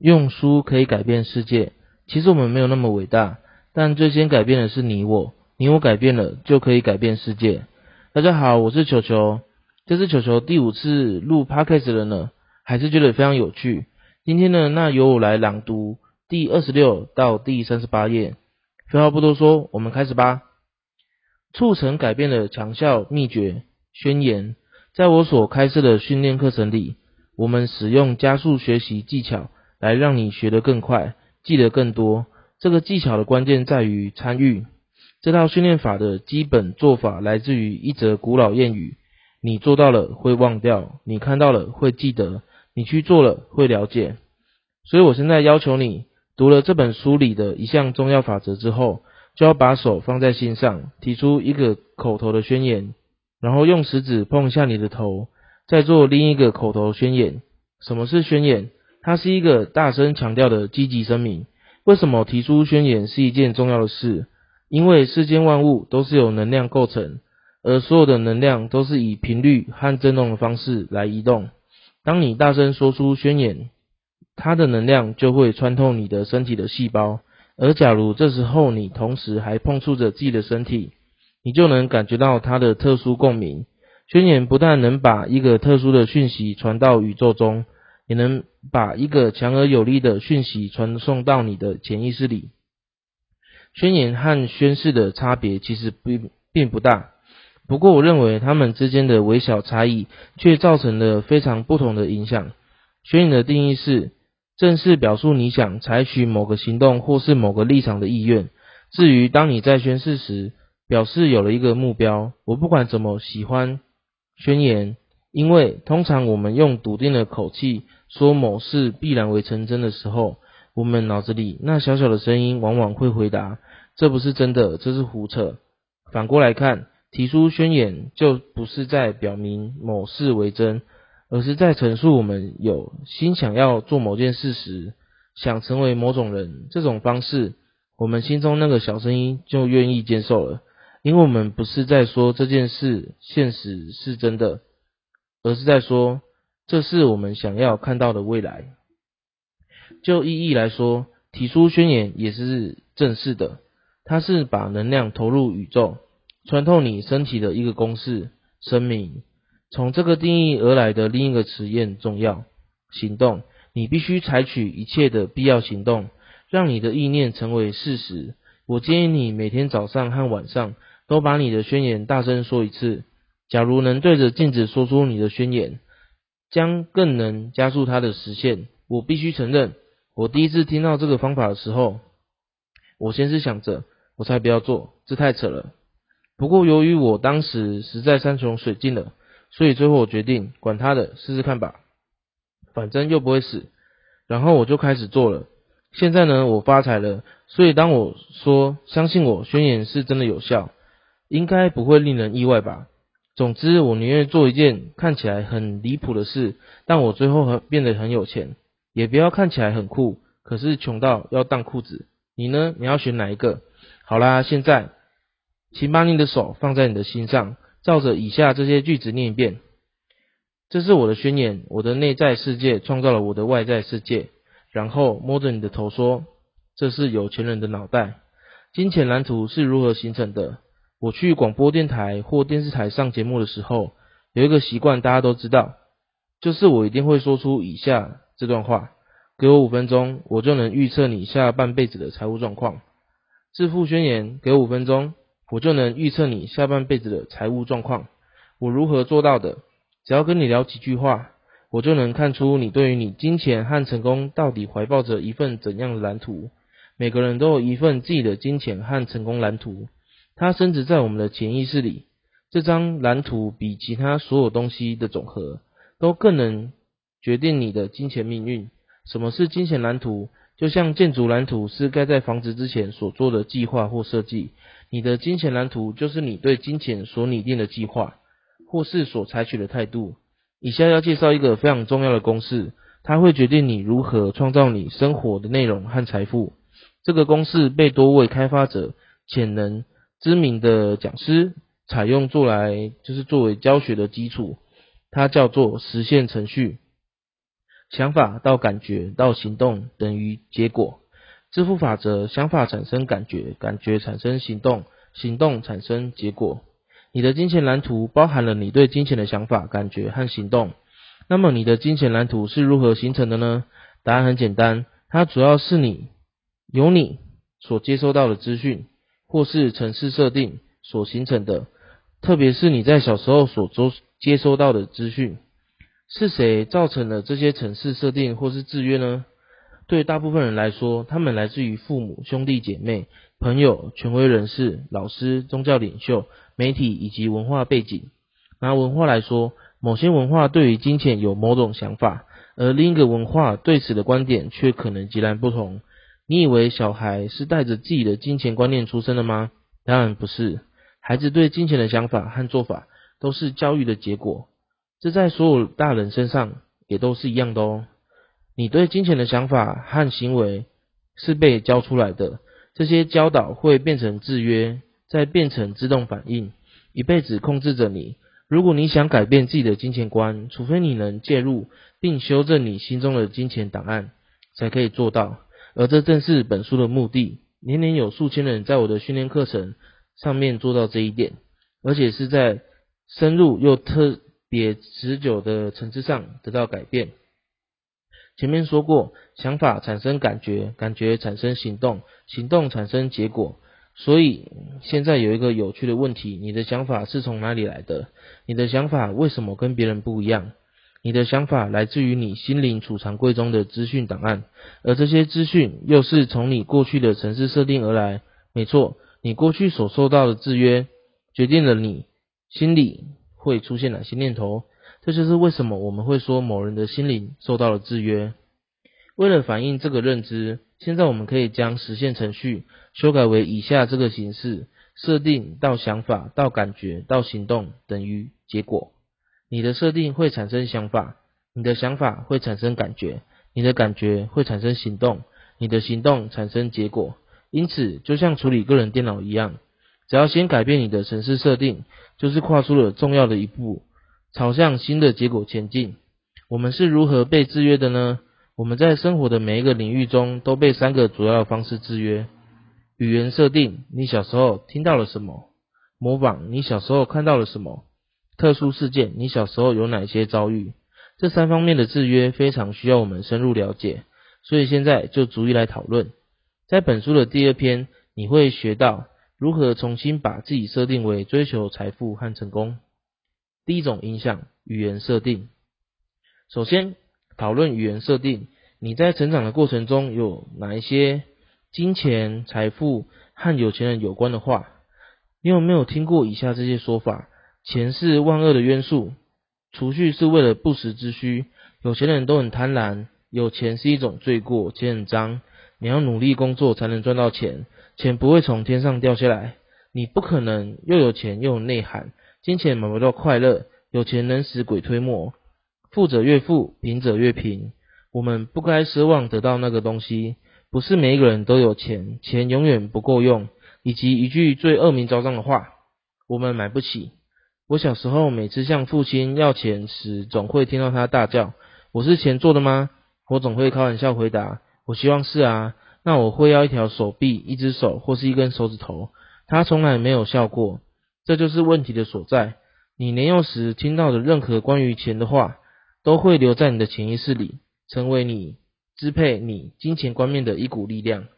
用书可以改变世界，其实我们没有那么伟大，但最先改变的是你我，你我改变了就可以改变世界。大家好，我是球球，这是球球第五次录 podcast 了呢，还是觉得非常有趣。今天呢，那由我来朗读第二十六到第三十八页。废话不多说，我们开始吧。促成改变的强效秘诀宣言，在我所开设的训练课程里，我们使用加速学习技巧。来让你学得更快，记得更多。这个技巧的关键在于参与。这套训练法的基本做法来自于一则古老谚语：你做到了会忘掉，你看到了会记得，你去做了会了解。所以我现在要求你，读了这本书里的一项重要法则之后，就要把手放在心上，提出一个口头的宣言，然后用食指碰一下你的头，再做另一个口头宣言。什么是宣言？它是一个大声强调的积极声明。为什么提出宣言是一件重要的事？因为世间万物都是由能量构成，而所有的能量都是以频率和振动的方式来移动。当你大声说出宣言，它的能量就会穿透你的身体的细胞。而假如这时候你同时还碰触着自己的身体，你就能感觉到它的特殊共鸣。宣言不但能把一个特殊的讯息传到宇宙中。也能把一个强而有力的讯息传送到你的潜意识里。宣言和宣誓的差别其实并并不大，不过我认为它们之间的微小差异却造成了非常不同的影响。宣言的定义是正式表述你想采取某个行动或是某个立场的意愿。至于当你在宣誓时，表示有了一个目标，我不管怎么喜欢宣言。因为通常我们用笃定的口气说某事必然为成真的时候，我们脑子里那小小的声音往往会回答：“这不是真的，这是胡扯。”反过来看，提出宣言就不是在表明某事为真，而是在陈述我们有心想要做某件事时，想成为某种人。这种方式，我们心中那个小声音就愿意接受了，因为我们不是在说这件事现实是真的。而是在说，这是我们想要看到的未来。就意义来说，提出宣言也是正式的，它是把能量投入宇宙，穿透你身体的一个公式声明。从这个定义而来的另一个词验重要，行动。你必须采取一切的必要行动，让你的意念成为事实。我建议你每天早上和晚上都把你的宣言大声说一次。假如能对着镜子说出你的宣言，将更能加速它的实现。我必须承认，我第一次听到这个方法的时候，我先是想着，我才不要做，这太扯了。不过由于我当时实在山穷水尽了，所以最后我决定，管他的，试试看吧，反正又不会死。然后我就开始做了。现在呢，我发财了，所以当我说相信我，宣言是真的有效，应该不会令人意外吧。总之，我宁愿做一件看起来很离谱的事，但我最后很变得很有钱，也不要看起来很酷，可是穷到要当裤子。你呢？你要选哪一个？好啦，现在，请把你的手放在你的心上，照着以下这些句子念一遍。这是我的宣言，我的内在世界创造了我的外在世界。然后摸着你的头说：“这是有钱人的脑袋。”金钱蓝图是如何形成的？我去广播电台或电视台上节目的时候，有一个习惯，大家都知道，就是我一定会说出以下这段话：给我五分钟，我就能预测你下半辈子的财务状况。致富宣言：给我五分钟，我就能预测你下半辈子的财务状况。我如何做到的？只要跟你聊几句话，我就能看出你对于你金钱和成功到底怀抱着一份怎样的蓝图。每个人都有一份自己的金钱和成功蓝图。它升值在我们的潜意识里。这张蓝图比其他所有东西的总和都更能决定你的金钱命运。什么是金钱蓝图？就像建筑蓝图是盖在房子之前所做的计划或设计，你的金钱蓝图就是你对金钱所拟定的计划，或是所采取的态度。以下要介绍一个非常重要的公式，它会决定你如何创造你生活的内容和财富。这个公式被多位开发者潜能。知名的讲师采用做来就是作为教学的基础，它叫做实现程序。想法到感觉到行动等于结果。致富法则：想法产生感觉，感觉产生行动，行动产生结果。你的金钱蓝图包含了你对金钱的想法、感觉和行动。那么，你的金钱蓝图是如何形成的呢？答案很简单，它主要是你由你所接收到的资讯或是城市设定所形成的。特别是你在小时候所接接收到的资讯，是谁造成了这些城市设定或是制约呢？对大部分人来说，他们来自于父母、兄弟姐妹、朋友、权威人士、老师、宗教领袖、媒体以及文化背景。拿文化来说，某些文化对于金钱有某种想法，而另一个文化对此的观点却可能截然不同。你以为小孩是带着自己的金钱观念出生的吗？当然不是。孩子对金钱的想法和做法都是教育的结果，这在所有大人身上也都是一样的哦。你对金钱的想法和行为是被教出来的，这些教导会变成制约，再变成自动反应，一辈子控制着你。如果你想改变自己的金钱观，除非你能介入并修正你心中的金钱档案，才可以做到。而这正是本书的目的。年年有数千人在我的训练课程。上面做到这一点，而且是在深入又特别持久的层次上得到改变。前面说过，想法产生感觉，感觉产生行动，行动产生结果。所以现在有一个有趣的问题：你的想法是从哪里来的？你的想法为什么跟别人不一样？你的想法来自于你心灵储藏柜中的资讯档案，而这些资讯又是从你过去的城市设定而来。没错。你过去所受到的制约，决定了你心里会出现哪些念头。这就是为什么我们会说某人的心灵受到了制约。为了反映这个认知，现在我们可以将实现程序修改为以下这个形式：设定到想法到感觉到行动等于结果。你的设定会产生想法，你的想法会产生感觉，你的感觉会产生行动，你的行动产生结果。因此，就像处理个人电脑一样，只要先改变你的程式设定，就是跨出了重要的一步，朝向新的结果前进。我们是如何被制约的呢？我们在生活的每一个领域中都被三个主要方式制约：语言设定，你小时候听到了什么；模仿，你小时候看到了什么；特殊事件，你小时候有哪些遭遇。这三方面的制约非常需要我们深入了解，所以现在就逐一来讨论。在本书的第二篇，你会学到如何重新把自己设定为追求财富和成功。第一种影响，语言设定。首先讨论语言设定，你在成长的过程中有哪一些金钱、财富和有钱人有关的话？你有没有听过以下这些说法？钱是万恶的约束，储蓄是为了不时之需，有钱人都很贪婪，有钱是一种罪过，钱很脏。你要努力工作才能赚到钱，钱不会从天上掉下来。你不可能又有钱又有内涵，金钱买不到快乐，有钱能使鬼推磨。富者越富，贫者越贫。我们不该奢望得到那个东西。不是每一个人都有钱，钱永远不够用。以及一句最恶名昭彰的话：我们买不起。我小时候每次向父亲要钱时，总会听到他大叫：“我是钱做的吗？”我总会开玩笑回答。我希望是啊，那我会要一条手臂、一只手或是一根手指头。他从来没有笑过，这就是问题的所在。你年幼时听到的任何关于钱的话，都会留在你的潜意识里，成为你支配你金钱观念的一股力量。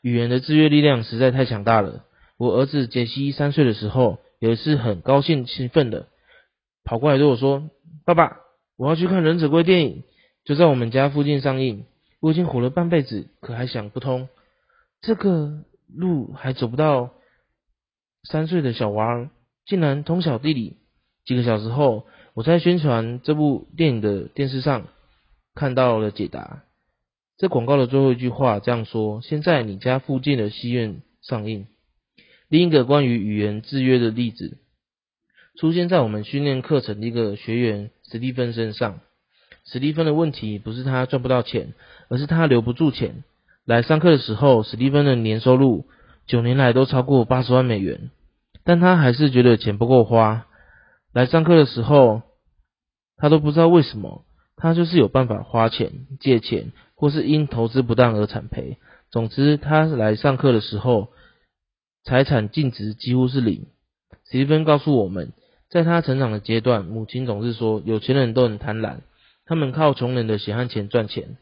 语言的制约力量实在太强大了。我儿子杰西三岁的时候，有一次很高兴兴奋的跑过来对我说：“爸爸，我要去看忍者龟电影，就在我们家附近上映。”我已经活了半辈子，可还想不通，这个路还走不到。三岁的小娃儿竟然通晓地理。几个小时后，我在宣传这部电影的电视上看到了解答。这广告的最后一句话这样说：现在你家附近的戏院上映。另一个关于语言制约的例子，出现在我们训练课程的一个学员史蒂芬身上。史蒂芬的问题不是他赚不到钱，而是他留不住钱。来上课的时候，史蒂芬的年收入九年来都超过八十万美元，但他还是觉得钱不够花。来上课的时候，他都不知道为什么，他就是有办法花钱、借钱，或是因投资不当而惨赔。总之，他来上课的时候，财产净值几乎是零。史蒂芬告诉我们，在他成长的阶段，母亲总是说，有钱人都很贪婪，他们靠穷人的血汗钱赚钱，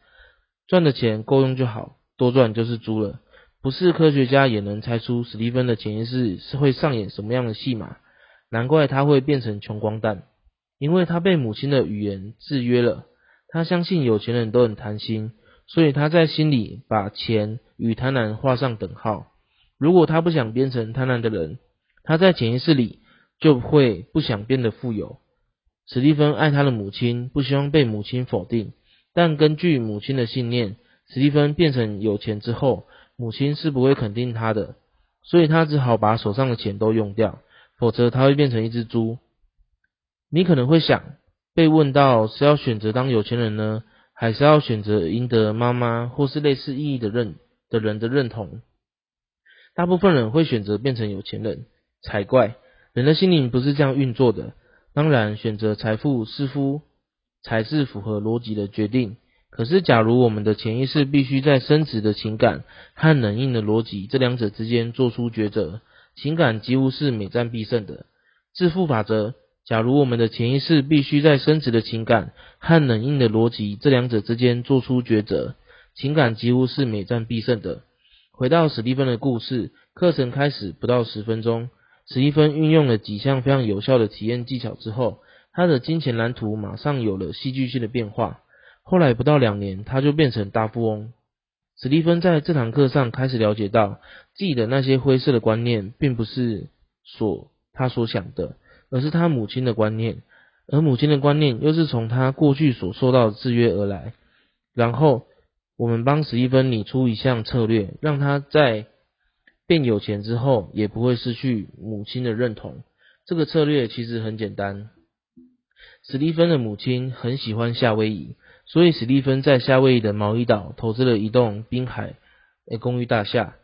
赚的钱够用就好，多赚就是猪了。不是科学家也能猜出史蒂芬的潜意识是会上演什么样的戏码，难怪他会变成穷光蛋，因为他被母亲的语言制约了。他相信有钱人都很贪心，所以他在心里把钱与贪婪画上等号。如果他不想变成贪婪的人，他在潜意识里就会不想变得富有。史蒂芬爱他的母亲，不希望被母亲否定，但根据母亲的信念，史蒂芬变成有钱之后。母亲是不会肯定他的，所以他只好把手上的钱都用掉，否则他会变成一只猪。你可能会想，被问到是要选择当有钱人呢，还是要选择赢得妈妈或是类似意义的认的人的认同？大部分人会选择变成有钱人，才怪！人的心灵不是这样运作的。当然，选择财富似乎才是符合逻辑的决定。可是，假如我们的潜意识必须在升值的情感和冷硬的逻辑这两者之间做出抉择，情感几乎是每战必胜的。致富法则：假如我们的潜意识必须在升值的情感和冷硬的逻辑这两者之间做出抉择，情感几乎是每战必胜的。回到史蒂芬的故事，课程开始不到十分钟，史蒂芬运用了几项非常有效的体验技巧之后，他的金钱蓝图马上有了戏剧性的变化。后来不到两年，他就变成大富翁。史蒂芬在这堂课上开始了解到，自己的那些灰色的观念，并不是所他所想的，而是他母亲的观念，而母亲的观念又是从他过去所受到的制约而来。然后，我们帮史蒂芬拟出一项策略，让他在变有钱之后，也不会失去母亲的认同。这个策略其实很简单。史蒂芬的母亲很喜欢夏威夷。所以史蒂芬在夏威夷的毛伊岛投资了一栋滨海公寓大厦，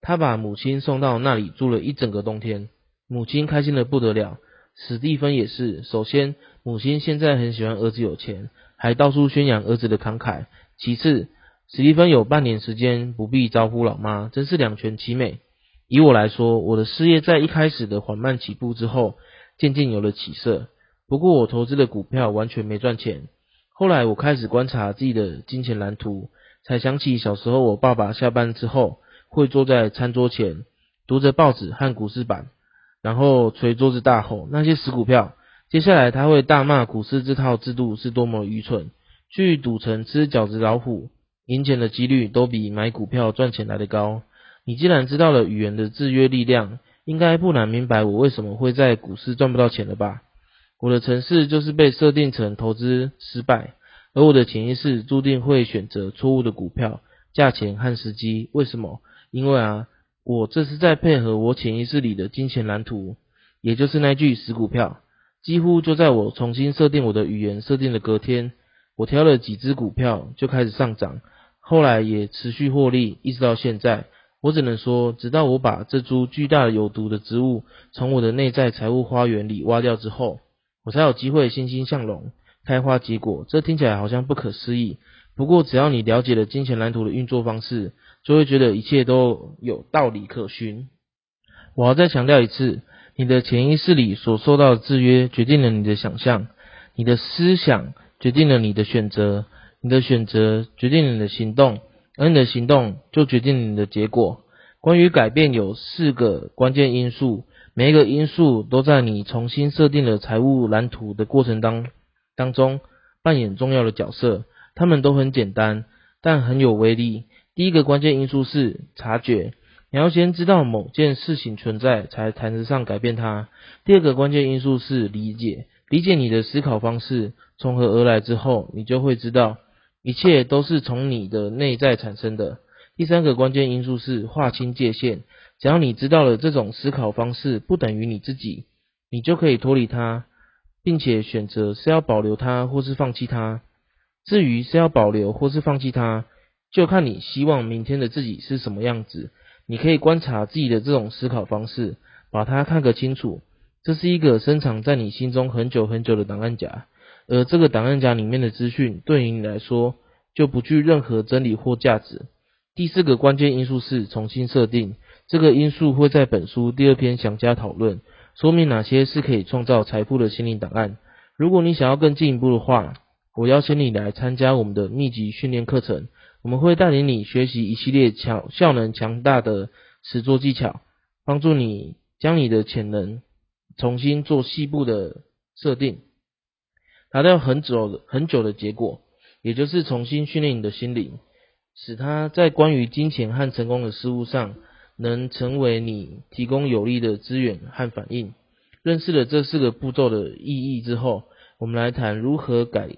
他把母亲送到那里住了一整个冬天，母亲开心的不得了，史蒂芬也是。首先，母亲现在很喜欢儿子有钱，还到处宣扬儿子的慷慨。其次，史蒂芬有半年时间不必招呼老妈，真是两全其美。以我来说，我的事业在一开始的缓慢起步之后，渐渐有了起色。不过我投资的股票完全没赚钱。后来我开始观察自己的金钱蓝图，才想起小时候我爸爸下班之后会坐在餐桌前读着报纸和股市版，然后捶桌子大吼那些死股票。接下来他会大骂股市这套制度是多么愚蠢，去赌城吃饺子老虎，赢钱的几率都比买股票赚钱来的高。你既然知道了语言的制约力量，应该不难明白我为什么会在股市赚不到钱了吧？我的城市就是被设定成投资失败，而我的潜意识注定会选择错误的股票、价钱和时机。为什么？因为啊，我这是在配合我潜意识里的金钱蓝图，也就是那句死股票。几乎就在我重新设定我的语言设定的隔天，我挑了几只股票就开始上涨，后来也持续获利，一直到现在。我只能说，直到我把这株巨大的有毒的植物从我的内在财务花园里挖掉之后。我才有机会欣欣向荣，开花结果。这听起来好像不可思议，不过只要你了解了金钱蓝图的运作方式，就会觉得一切都有道理可循。我要再强调一次，你的潜意识里所受到的制约，决定了你的想象；你的思想决定了你的选择；你的选择决定了你的行动，而你的行动就决定了你的结果。关于改变，有四个关键因素。每一个因素都在你重新设定了财务蓝图的过程当当中扮演重要的角色。它们都很简单，但很有威力。第一个关键因素是察觉，你要先知道某件事情存在，才谈得上改变它。第二个关键因素是理解，理解你的思考方式从何而来之后，你就会知道一切都是从你的内在产生的。第三个关键因素是划清界限。只要你知道了这种思考方式不等于你自己，你就可以脱离它，并且选择是要保留它或是放弃它。至于是要保留或是放弃它，就看你希望明天的自己是什么样子。你可以观察自己的这种思考方式，把它看个清楚。这是一个深藏在你心中很久很久的档案夹。而这个档案夹里面的资讯对于你来说就不具任何真理或价值。第四个关键因素是重新设定，这个因素会在本书第二篇详加讨论，说明哪些是可以创造财富的心灵档案。如果你想要更进一步的话，我邀请你来参加我们的密集训练课程，我们会带领你学习一系列强效能强大的实作技巧，帮助你将你的潜能重新做细部的设定，达到很久很久的结果，也就是重新训练你的心灵。使他在关于金钱和成功的事物上，能成为你提供有力的资源和反应。认识了这四个步骤的意义之后，我们来谈如何改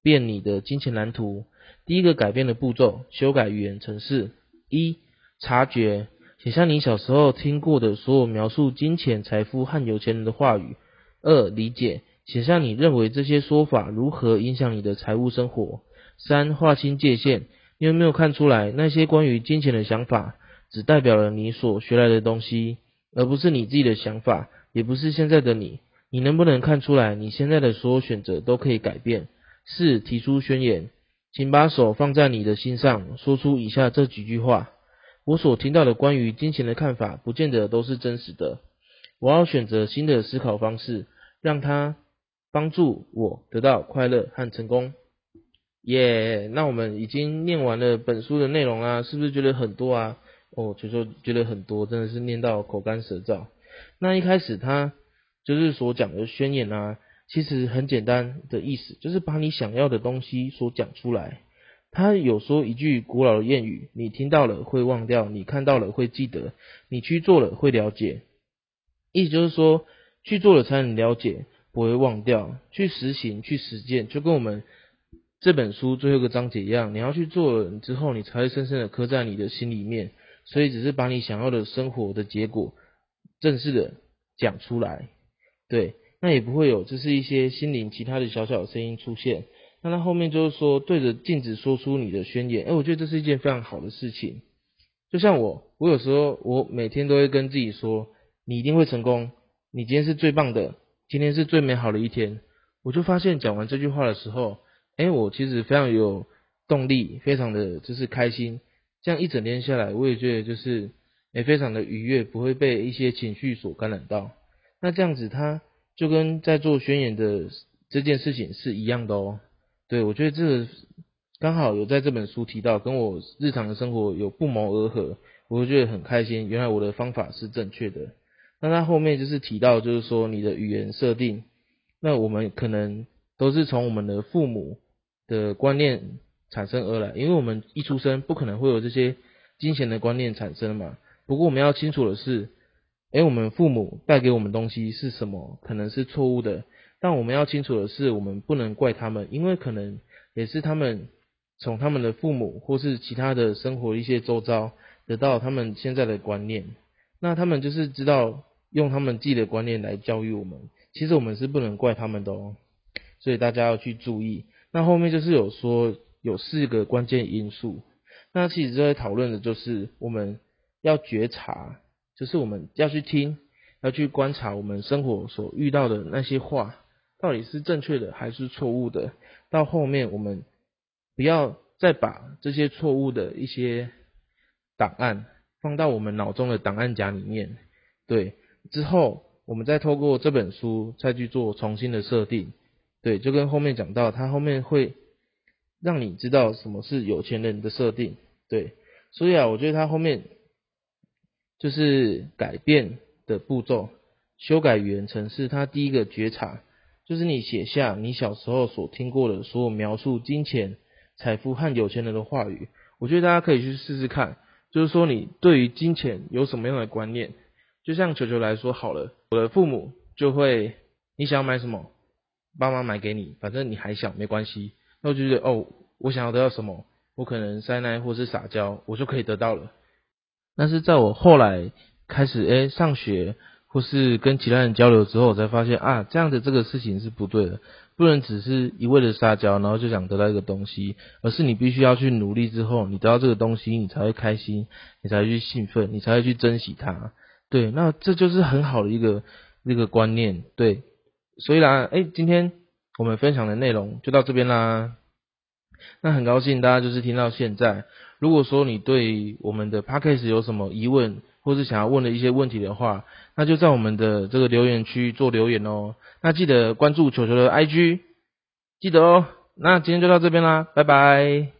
变你的金钱蓝图。第一个改变的步骤：修改语言程式。一、察觉，写下你小时候听过的所有描述金钱、财富和有钱人的话语。二、理解，写下你认为这些说法如何影响你的财务生活。三、划清界限。你有没有看出来，那些关于金钱的想法，只代表了你所学来的东西，而不是你自己的想法，也不是现在的你。你能不能看出来，你现在的所有选择都可以改变？四、提出宣言，请把手放在你的心上，说出以下这几句话：我所听到的关于金钱的看法，不见得都是真实的。我要选择新的思考方式，让它帮助我得到快乐和成功。耶，那我们已经念完了本书的内容啊，是不是觉得很多啊？哦，就说觉得很多，真的是念到口干舌燥。那一开始他就是所讲的宣言啊，其实很简单的意思，就是把你想要的东西所讲出来。他有说一句古老的谚语：你听到了会忘掉，你看到了会记得，你去做了会了解。意思就是说，去做了才能了解，不会忘掉。去实行，去实践，就跟我们。这本书最后一个章节一样，你要去做了之后，你才会深深的刻在你的心里面。所以只是把你想要的生活的结果正式的讲出来，对，那也不会有就是一些心灵其他的小小的声音出现。那他后面就是说对着镜子说出你的宣言，哎，我觉得这是一件非常好的事情。就像我，我有时候我每天都会跟自己说，你一定会成功，你今天是最棒的，今天是最美好的一天。我就发现讲完这句话的时候。哎，我其实非常有动力，非常的就是开心。这样一整天下来，我也觉得就是哎非常的愉悦，不会被一些情绪所感染到。那这样子，他就跟在做宣言的这件事情是一样的哦。对我觉得这个刚好有在这本书提到，跟我日常的生活有不谋而合，我就觉得很开心。原来我的方法是正确的。那他后面就是提到，就是说你的语言设定，那我们可能都是从我们的父母。的观念产生而来，因为我们一出生不可能会有这些金钱的观念产生嘛。不过我们要清楚的是，诶，我们父母带给我们东西是什么，可能是错误的。但我们要清楚的是，我们不能怪他们，因为可能也是他们从他们的父母或是其他的生活一些周遭得到他们现在的观念。那他们就是知道用他们自己的观念来教育我们，其实我们是不能怪他们的哦。所以大家要去注意。那后面就是有说有四个关键因素，那其实就在讨论的就是我们要觉察，就是我们要去听，要去观察我们生活所遇到的那些话到底是正确的还是错误的。到后面我们不要再把这些错误的一些档案放到我们脑中的档案夹里面，对，之后我们再透过这本书再去做重新的设定。对，就跟后面讲到，他后面会让你知道什么是有钱人的设定。对，所以啊，我觉得他后面就是改变的步骤，修改语言程式。他第一个觉察就是你写下你小时候所听过的所有描述金钱、财富和有钱人的话语。我觉得大家可以去试试看，就是说你对于金钱有什么样的观念？就像球球来说好了，我的父母就会，你想要买什么？爸妈买给你，反正你还小，没关系。那我就觉得，哦，我想要得到什么，我可能塞奶或是撒娇，我就可以得到了。但是在我后来开始诶上学或是跟其他人交流之后，我才发现啊，这样的这个事情是不对的，不能只是一味的撒娇，然后就想得到一个东西，而是你必须要去努力之后，你得到这个东西，你才会开心，你才会去兴奋，你才会去珍惜它。对，那这就是很好的一个那个观念，对。所以啦，哎，今天我们分享的内容就到这边啦。那很高兴大家就是听到现在。如果说你对我们的 podcast 有什么疑问，或是想要问的一些问题的话，那就在我们的这个留言区做留言哦。那记得关注球球的 IG，记得哦。那今天就到这边啦，拜拜。